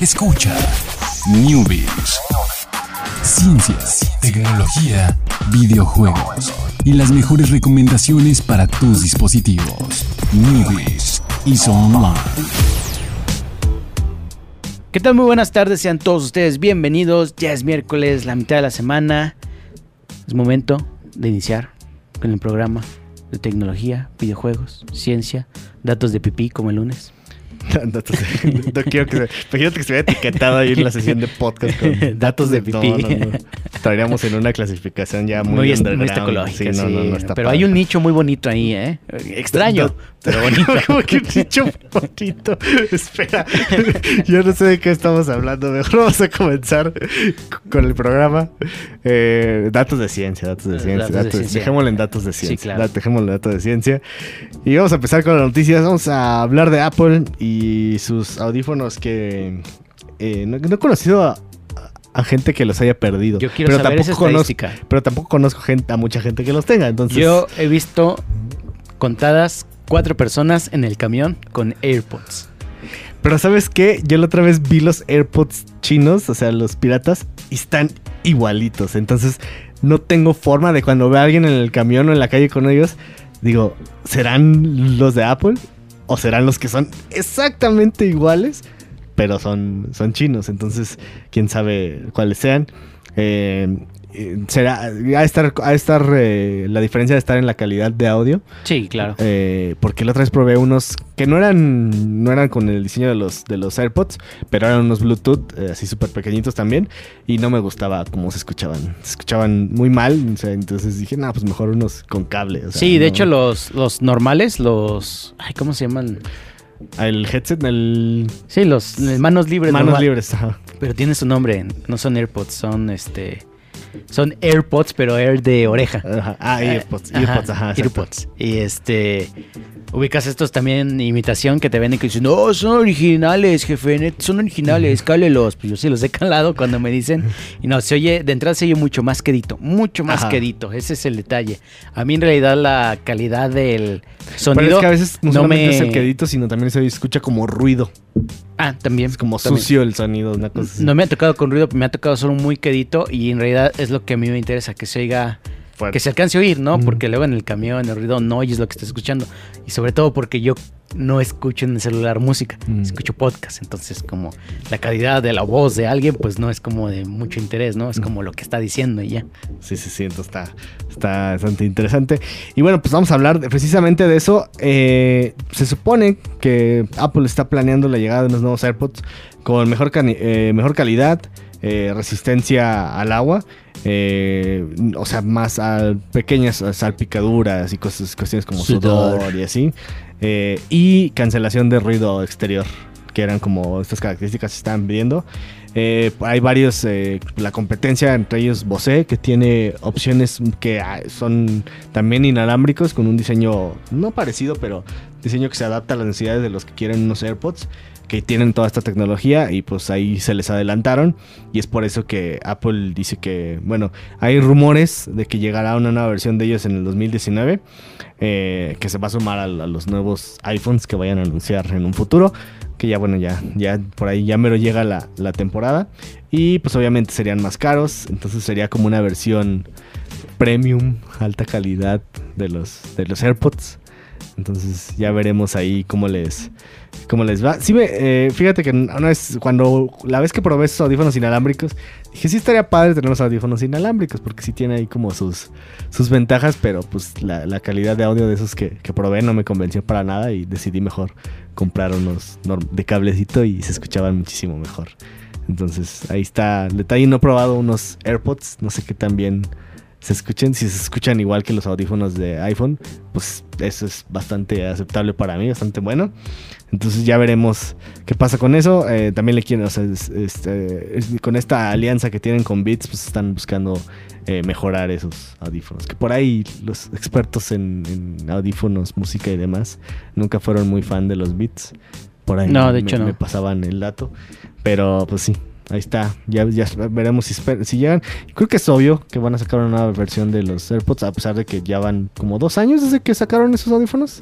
Escucha Newbies. Ciencias, tecnología, videojuegos y las mejores recomendaciones para tus dispositivos. Newbies y Online. ¿Qué tal? Muy buenas tardes, sean todos ustedes bienvenidos. Ya es miércoles, la mitad de la semana. Es momento de iniciar con el programa de tecnología, videojuegos, ciencia, datos de pipí como el lunes. Datos de- no quiero que se, imagínate que se hubiera etiquetado ahí en la sesión de podcast con Datos de pipí. No, no, no. Estaríamos en una clasificación ya muy, Muy, muy ecológica, Sí, sí. no, está Pero padre. hay un nicho muy bonito ahí, ¿eh? Extraño, pero bonito. Como que un nicho bonito. Espera, yo no sé de qué estamos hablando. Mejor vamos a comenzar con el programa. Eh, datos de ciencia, datos de Datos ciencia. de datos- ciencia. Dejémoslo en datos de Sí, ciencia. claro. Da- Dejémoslo en datos de ciencia. Y vamos a empezar con las noticias. Vamos a hablar de Apple y sus audífonos que eh, no, no he conocido a, a gente que los haya perdido. Yo quiero saber esa conozco, estadística. pero tampoco conozco gente, a mucha gente que los tenga. Entonces, Yo he visto contadas cuatro personas en el camión con AirPods. Pero ¿sabes qué? Yo la otra vez vi los AirPods chinos, o sea, los piratas, y están igualitos. Entonces, no tengo forma de cuando vea a alguien en el camión o en la calle con ellos, digo, ¿serán los de Apple? ¿O serán los que son exactamente iguales? Pero son, son chinos, entonces, quién sabe cuáles sean. Eh, será, ha de estar, de estar eh, la diferencia de estar en la calidad de audio. Sí, claro. Eh, porque la otra vez probé unos que no eran no eran con el diseño de los, de los AirPods, pero eran unos Bluetooth eh, así súper pequeñitos también. Y no me gustaba cómo se escuchaban. Se escuchaban muy mal. o sea, entonces dije, no, pues mejor unos con cable. o sea, sí, de no- hecho los, los normales, los... Ay, ¿cómo se llaman? El headset, el. Sí, los eh, manos libres. Manos normal. libres, ajá. Pero tiene su nombre, no son AirPods, son este... Son AirPods, pero Air de oreja. Ajá. Ah, Eh, AirPods, AirPods, ajá. exacto. AirPods. Y este. Ubicas estos también imitación que te venden que dicen, no, son originales, jefe, son originales, cálelos. Pues yo sí los he calado cuando me dicen. Y no, se oye, de entrada se oye mucho más quedito, mucho más Ajá. quedito. Ese es el detalle. A mí en realidad la calidad del Pero sonido. es que a veces no, no me- es el quedito, sino también se escucha como ruido. Ah, también. Es como también. sucio el sonido, una cosa así. No me ha tocado con ruido, me ha tocado solo muy quedito. Y en realidad es lo que a mí me interesa, que se oiga Fuerte. que se alcance a oír, ¿no? Mm. Porque luego en el camión, en el ruido, no oyes lo que estás escuchando. Y sobre todo porque yo no escucho en el celular música, Mm. escucho podcast. Entonces, como la calidad de la voz de alguien, pues no es como de mucho interés, ¿no? Es Mm. como lo que está diciendo y ya. Sí, sí, sí, entonces está, está bastante interesante. Y bueno, pues vamos a hablar de- precisamente de eso. Eh, se supone que Apple está planeando la llegada de unos nuevos AirPods con mejor, eh, mejor calidad, eh, resistencia al agua, eh, o sea, más a pequeñas salpicaduras y cosas, cuestiones como Sudor. sudor y así. Eh, y cancelación de ruido exterior, que eran como estas características que estaban pidiendo. Eh, hay varios, eh, la competencia entre ellos Bose, que tiene opciones que ah, son también inalámbricos, con un diseño no parecido, pero diseño que se adapta a las necesidades de los que quieren unos AirPods, que tienen toda esta tecnología y pues ahí se les adelantaron. Y es por eso que Apple dice que, bueno, hay rumores de que llegará una nueva versión de ellos en el 2019, eh, que se va a sumar a, los nuevos iPhones que vayan a anunciar en un futuro que ya bueno, ya, ya por ahí ya mero llega la, la temporada. Y pues obviamente serían más caros. Entonces sería como una versión premium, alta calidad de los, de los AirPods. Entonces ya veremos ahí cómo les, cómo les va. Sí, me, eh, fíjate que una vez, cuando la vez que probé esos audífonos inalámbricos, dije sí estaría padre tener los audífonos inalámbricos, porque sí tiene ahí como sus, sus ventajas, pero pues la, calidad de audio de esos que, que probé no me convenció para nada y decidí mejor comprar unos de cablecito y se escuchaban muchísimo mejor. Entonces ahí está detalle. No he probado unos AirPods, no sé qué tan bien se escuchen. Si se escuchan igual que los audífonos de iPhone, pues eso es bastante aceptable para mí, bastante bueno. Entonces ya veremos qué pasa con eso. Eh, también le quieren, o sea, es- este, es- con esta alianza que tienen con Beats, pues están buscando eh, mejorar esos audífonos. Que por ahí los expertos en, en audífonos, música y demás, nunca fueron muy fan de los Beats. Por ahí No, de me- hecho no. me pasaban el dato. Pero pues sí, ahí está. Ya, ya veremos si, si llegan. Creo que es obvio que van a sacar una nueva versión de los AirPods, a pesar de que ya van como dos años desde que sacaron esos audífonos.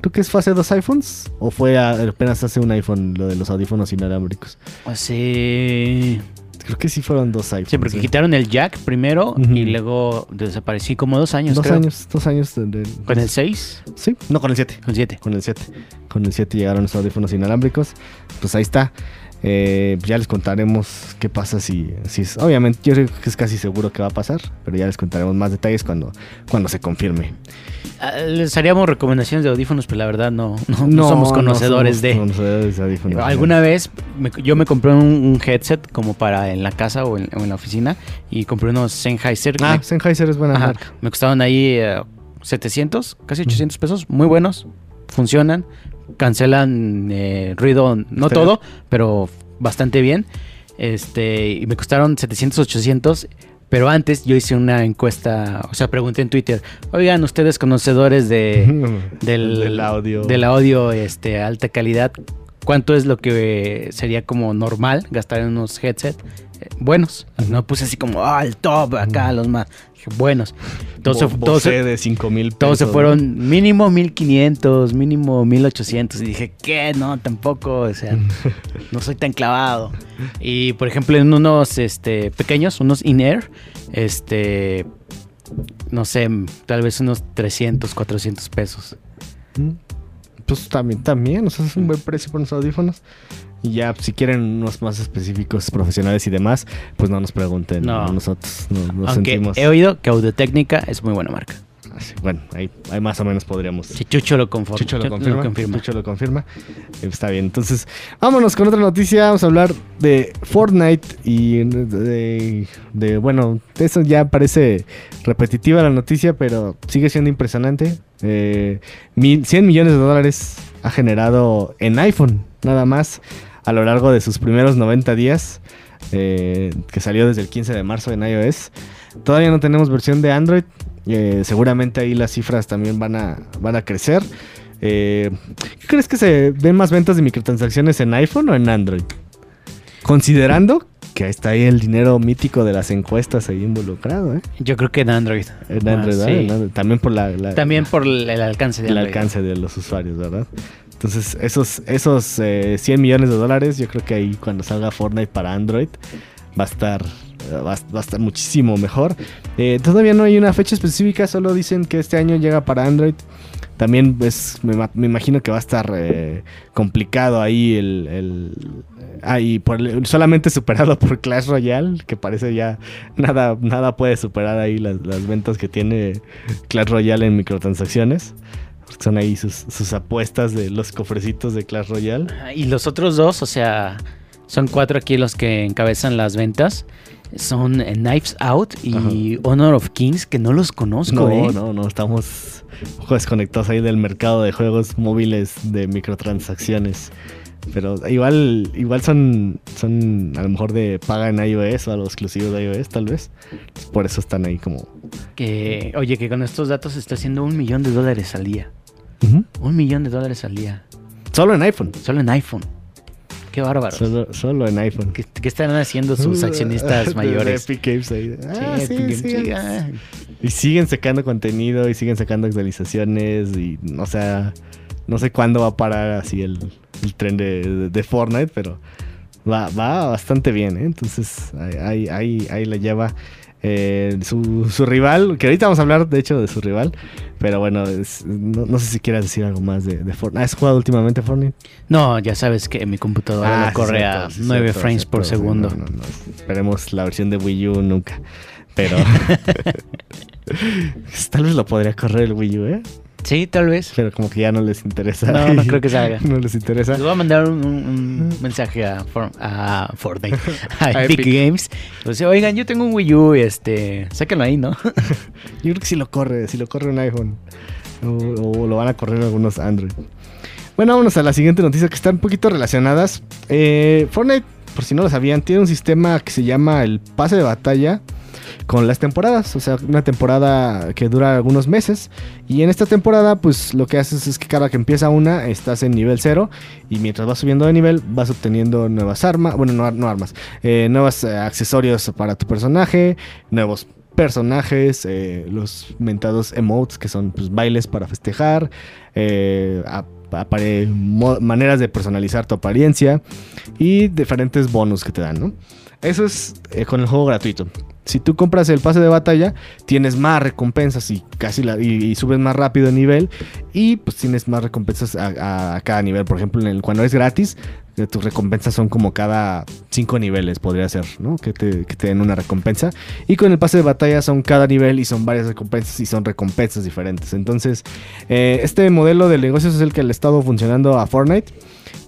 Creo que es fue hace dos iPhones. ¿O fue a- apenas hace un iPhone lo de los audífonos inalámbricos? Así. Creo que sí fueron dos iPhones. Sí, porque ¿eh? quitaron el jack primero y luego desaparecí como dos años. Dos creo. años, dos años. de- de- Con el 6, Sí, no, con el 7. con el 7. Con el 7. Con el 7 llegaron los audífonos inalámbricos. Pues ahí está. Eh, ya les contaremos qué pasa si, si es. Obviamente, yo creo que es casi seguro que va a pasar. Pero ya les contaremos más detalles cuando, cuando se confirme. Ah, Les haríamos recomendaciones de audífonos, pero la verdad no, no, no somos conocedores somos de. conocedores de audífonos. Alguna vez me- yo me compré un, un headset como para en la casa o en, o en la oficina y compré unos Sennheiser. Ah, me, Sennheiser es buena ajá, marca. me costaron ahí eh, 700, casi 800 pesos. Muy buenos, funcionan, cancelan eh, ruido, no todo, pero bastante bien. Este, y me costaron 700, 800. Pero antes yo hice una encuesta, o sea, pregunté en Twitter, oigan, ustedes conocedores de, del, Del audio. del audio este, alta calidad, ¿cuánto es lo que eh, sería como normal gastar en unos headset eh, buenos? No puse así como, ah, el top, acá los más buenos. Todos, se, Bo- todos, se- Bose de 5000 pesos. todos se ¿no? fueron mínimo 1500, mínimo 1800. Y dije, ¿qué? No, tampoco, o sea, no soy tan clavado. Y por ejemplo, en unos este, pequeños, unos in-air, este, no sé, tal vez unos 300, 400 pesos. Mm. Pues también, también, o sea, es un buen precio por los audífonos. Y ya, si quieren unos más específicos, profesionales y demás, pues no nos pregunten. No. Nosotros no- nos Aunque sentimos. he oído que Audio Técnica es muy buena marca. así. Bueno, ahí, ahí más o menos podríamos. Si Chucho lo, conforma, Chucho lo confirma. confirma. Chucho lo confirma. Eh, Está bien. Entonces, vámonos con otra noticia. Vamos a hablar de Fortnite y de, de- de- bueno, eso ya parece repetitiva la noticia, pero sigue siendo impresionante. Eh, mil- 100 millones de dólares ha generado en iPhone, nada más, a lo largo de sus primeros 90 días, eh, que salió desde el 15 de marzo en iOS. Todavía no tenemos versión de Android. eh, seguramente ahí las cifras también van a, van a crecer. Eh, ¿Qué crees que se ven más ventas de microtransacciones en iPhone o en Android? Considerando que está ahí el dinero mítico de las encuestas ahí involucrado, ¿eh? Yo creo que en Android. En Android, Ah, sí. En Android. También por la, la- También por el alcance de el Android. alcance de los usuarios, ¿verdad? Entonces, esos, esos eh, 100 millones de dólares, yo creo que ahí cuando salga Fortnite para Android va a estar, eh, va, a- va a estar muchísimo mejor. Eh, todavía no hay una fecha específica, solo dicen que este año llega para Android. También es, me, ma- me imagino que va a estar eh, complicado ahí el... el por el- solamente superado por Clash Royale, que parece ya nada, nada puede superar ahí las, las ventas que tiene Clash Royale en microtransacciones. Porque son ahí sus, sus apuestas de los cofrecitos de Clash Royale. Ah, Y los otros dos, o sea, son cuatro aquí los que encabezan las ventas. Son eh, Knives Out y Honor of Kings, que no los conozco, No, ¿eh? no, no, estamos desconectados ahí del mercado de juegos móviles de microtransacciones. Pero igual, igual son, son a lo mejor de paga en iOS o algo exclusivo de iOS, tal vez. Por eso están ahí como. Que, oye, que con estos datos está haciendo un millón de dólares al día. Un millón de dólares al día. Solo en iPhone. Solo en iPhone. Qué bárbaro. Solo, solo en iPhone. ¿Qué, qué están haciendo sus accionistas mayores? Epic Games ahí. Ah, Sí, sí, Epic sí, Games, sí, ah. Y siguen sacando contenido y siguen sacando actualizaciones y, o sea, no sé cuándo va a parar así el, el tren de, de- de Fortnite, pero va, va bastante bien, ¿eh? Entonces, ahí, ahí, ahí, la lleva eh, su, su rival, que ahorita vamos a hablar, de hecho, de su rival, pero bueno, es- no, no sé si quieras decir algo más de, de Fortnite. ¿Has jugado últimamente Fortnite? No, ya sabes que mi computadora Ah, no corre cierto, a sí, 9 cierto, frames cierto, por segundo. no. Esperemos la versión de Wii U nunca. Pero tal vez lo podría correr el Wii U, ¿eh? Sí, tal vez. Pero como que ya no les interesa. No, no creo que salga. No les interesa. Les voy a mandar un, mensaje a, For- a Fortnite, a, Epic, Epic. Games. O sea, oigan, yo tengo un Wii U, este, sáquenlo ahí, ¿no? Yo creo que si lo corre, si lo corre un iPhone. O, o lo van a correr algunos Android. Bueno, vámonos a la siguiente noticia que están un poquito relacionadas. Eh, Fortnite, por si no lo sabían, tiene un sistema que se llama el pase de batalla con las temporadas. O sea, una temporada que dura algunos meses. Y en esta temporada, pues lo que haces es que cada que empieza una, estás en nivel 0. Y mientras vas subiendo de nivel, vas obteniendo nuevas armas. Bueno, no, armas. eh, nuevos eh, accesorios para tu personaje. Nuevos personajes, eh, los mentados emotes, que son pues, bailes para festejar, maneras de personalizar tu apariencia y diferentes bonus que te dan, ¿no? Eso es con el juego gratuito. Si tú compras el pase de batalla, tienes más recompensas y casi la- y, subes más rápido de nivel. Y pues tienes más recompensas a, cada nivel. Por ejemplo, cuando es gratis, eh, tus recompensas son como cada cinco niveles, podría ser, ¿no? Que te, que te den una recompensa. Y con el pase de batalla son cada nivel y son varias recompensas y son recompensas diferentes. Entonces, eh, este modelo de negocios es el que le ha estado funcionando a Fortnite.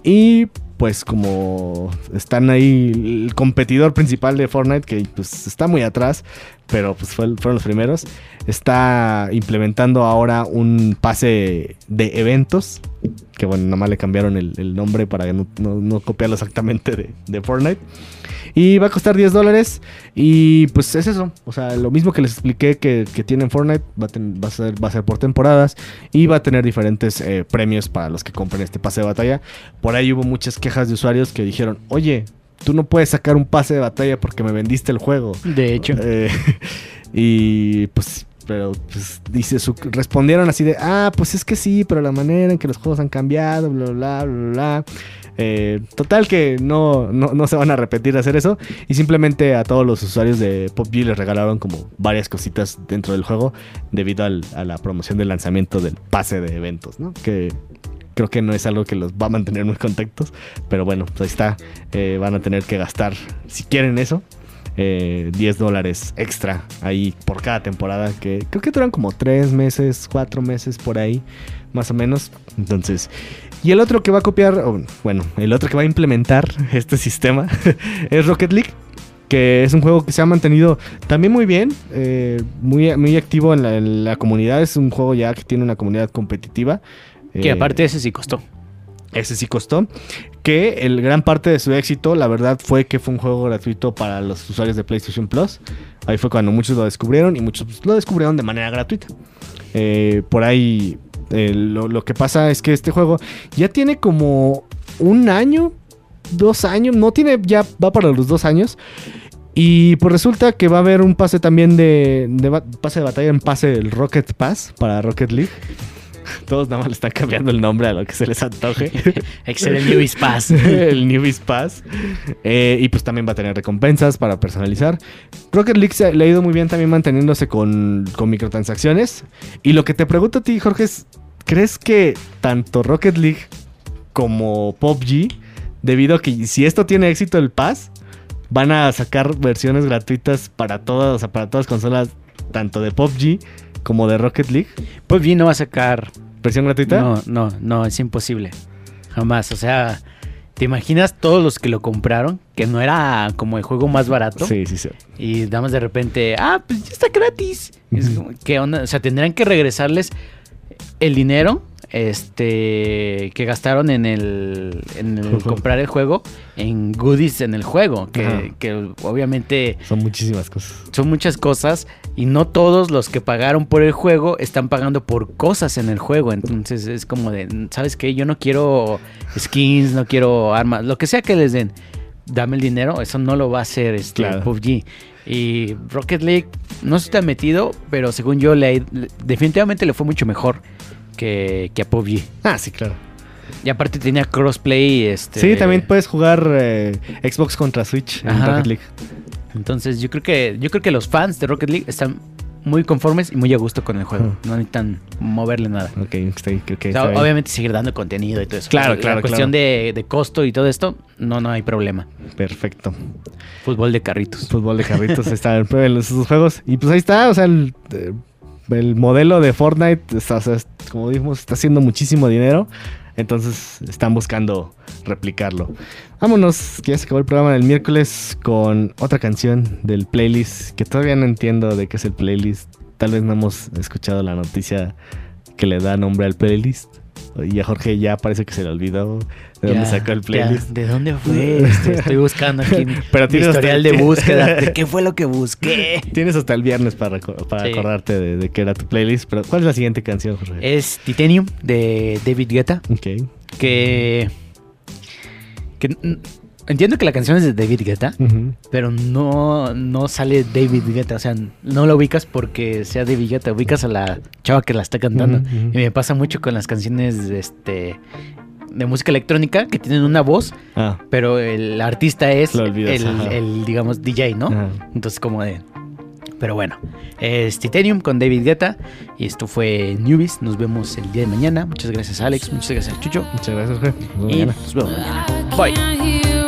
Y pues como están ahí el competidor principal de Fortnite, que pues está muy atrás, pero pues fue- fueron los primeros, está implementando ahora un pase de eventos, que bueno, nada más le cambiaron el, nombre para no, copiarlo exactamente de, Fortnite. Y va a costar 10 dólares. Y pues es eso. O sea, lo mismo que les expliqué que, que tiene en Fortnite. Va a, ten- va a ser, va a ser por temporadas. Y va a tener diferentes eh, premios para los que compren este pase de batalla. Por ahí hubo muchas quejas de usuarios que dijeron: Oye, tú no puedes sacar un pase de batalla porque me vendiste el juego. De hecho. Eh, y pues, pero pues dice, su- respondieron así de, ah, pues es que sí, pero la manera en que los juegos han cambiado, bla, bla, bla, bla. bla". Eh, total que no, no, no se van a repetir de hacer eso. Y simplemente a todos los usuarios de PUBG les regalaron como varias cositas dentro del juego debido al- a la promoción del lanzamiento del pase de eventos, ¿no? Que creo que no es algo que los va a mantener muy contactos. Pero bueno, pues ahí está. Eh, van a tener que gastar, si quieren eso, eh, 10 dólares extra ahí por cada temporada. Que creo que duran como 3 meses, 4 meses por ahí, más o menos. Entonces, y el otro que va a copiar, bueno, el otro que va a implementar este sistema es Rocket League. Que es un juego que se ha mantenido también muy bien, eh, muy, muy activo en la comunidad. Es un juego ya que tiene una comunidad competitiva. Que Eh, aparte ese sí costó. ese sí costó. Que el gran parte de su éxito, la verdad, fue que fue un juego gratuito para los usuarios de PlayStation Plus. Ahí fue cuando muchos lo descubrieron y muchos pues, lo descubrieron de manera gratuita. Eh, por ahí eh, lo, lo que pasa es que este juego ya tiene como un año, dos años, no tiene, ya va para los dos años. Y pues resulta que va a haber un pase también de, pase de batalla en pase del Rocket Pass para Rocket League. Todos nada más le están cambiando el nombre a lo que se les antoje. Excel Newbies Pass. el Newbies Pass. Eh, y pues también va a tener recompensas para personalizar. Rocket League se, le ha ido muy bien también manteniéndose con, con microtransacciones. Y lo que te pregunto a ti, Jorge, es: ¿crees que tanto Rocket League como PUBG, debido a que si esto tiene éxito el Pass, van a sacar versiones gratuitas para todas, o sea, para todas las consolas, tanto de PUBG como de Rocket League? PUBG no va a sacar. ¿Versión gratuita? No, no, no, es imposible. Jamás. O sea, ¿te imaginas todos los que lo compraron? Que no era como el juego más barato. Sí, sí, sí. Y damos de repente, ah, pues ya está gratis. Es como, ¿Qué onda? O sea, tendrán que regresarles el dinero este que gastaron en el, en el comprar el juego en goodies en el juego. Que, que obviamente Son muchísimas cosas. son muchas cosas y no todos los que pagaron por el juego están pagando por cosas en el juego. Entonces es como de, ¿sabes qué? Yo no quiero skins, no quiero armas, lo que sea que les den. Dame el dinero, eso no lo va a hacer este Claro. PUBG. Y Rocket League no se está metido, pero según yo le, definitivamente le fue mucho mejor que, que a PUBG. Ah, sí, claro. Y aparte tenía crossplay, este Sí, también puedes jugar eh, Xbox contra Switch en Ajá. Rocket League. Entonces yo creo que yo creo que los fans de Rocket League están muy conformes y muy a gusto con el juego. Ujú. No necesitan moverle nada. Ok, está, ahí, creo que O sea, está bien. obviamente seguir dando contenido y todo eso. Claro, claro, La cuestión claro. De, de costo y todo esto, no, no hay problema. Perfecto. Fútbol de carritos. Fútbol de carritos está en en esos juegos. Y pues ahí está, o sea, el, el modelo de Fortnite, está, o sea, es- como dijimos, está haciendo muchísimo dinero. Entonces están buscando replicarlo. Vámonos, que ya se acabó el programa del miércoles con otra canción del playlist que todavía no entiendo de qué es el playlist. Tal vez no hemos escuchado la noticia que le da nombre al playlist. Y a Jorge ya parece que se le olvidó de dónde sacó el ya, playlist. ¿De dónde fue? Este, estoy buscando aquí mi, Pero mi hasta- historial de búsqueda. ¿De qué fue lo que busqué? Tienes hasta el viernes para, para Sí. acordarte de, de qué era tu playlist. Pero ¿cuál es la siguiente canción, Jorge? Es Titanium de David Guetta. Ok. que, que entiendo que la canción es de David Guetta, pero no, no sale David Guetta. O sea, no lo ubicas porque sea David Guetta. Ubicas a la chava que la está cantando. Y me pasa mucho con las canciones de, este, de música electrónica que tienen una voz, Ah, pero el artista es Lo olvidas, el, digamos, DJ, ¿no? Entonces, como de. Pero bueno, es Titanium con David Guetta. Y esto fue Newbies. Nos vemos el día de mañana. Muchas gracias, Alex. Muchas gracias, Chucho. Muchas gracias. Nos vemos Y mañana. nos vemos mañana. Bye.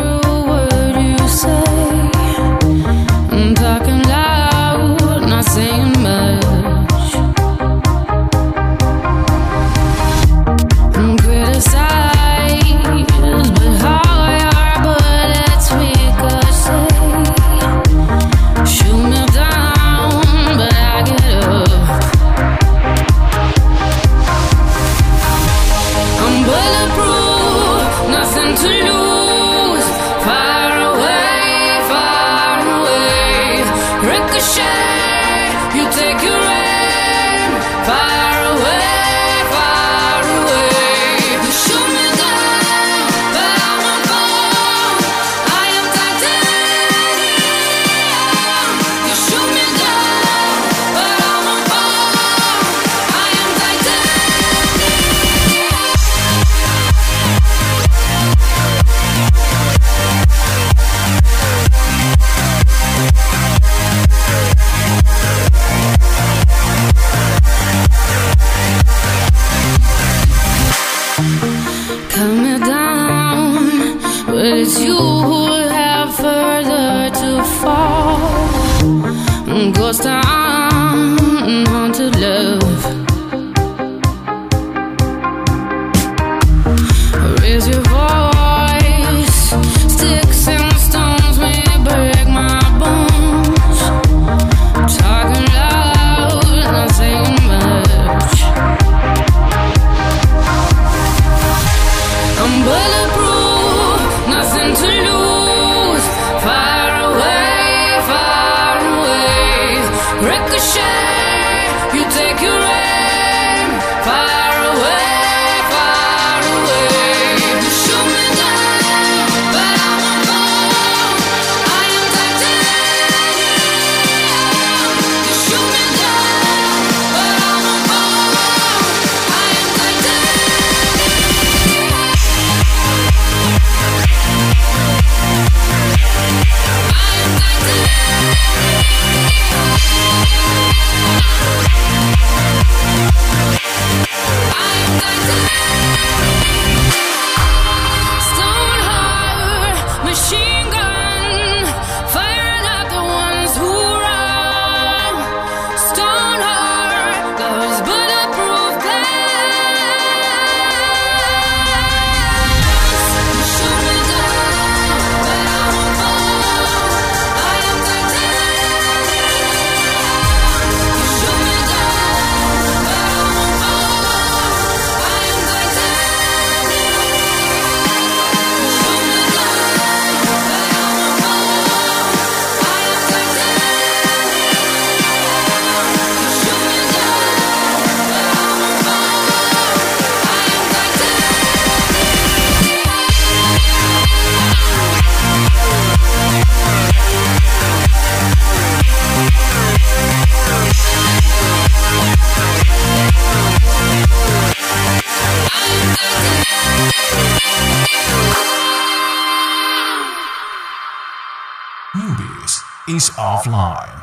Ladies Offline.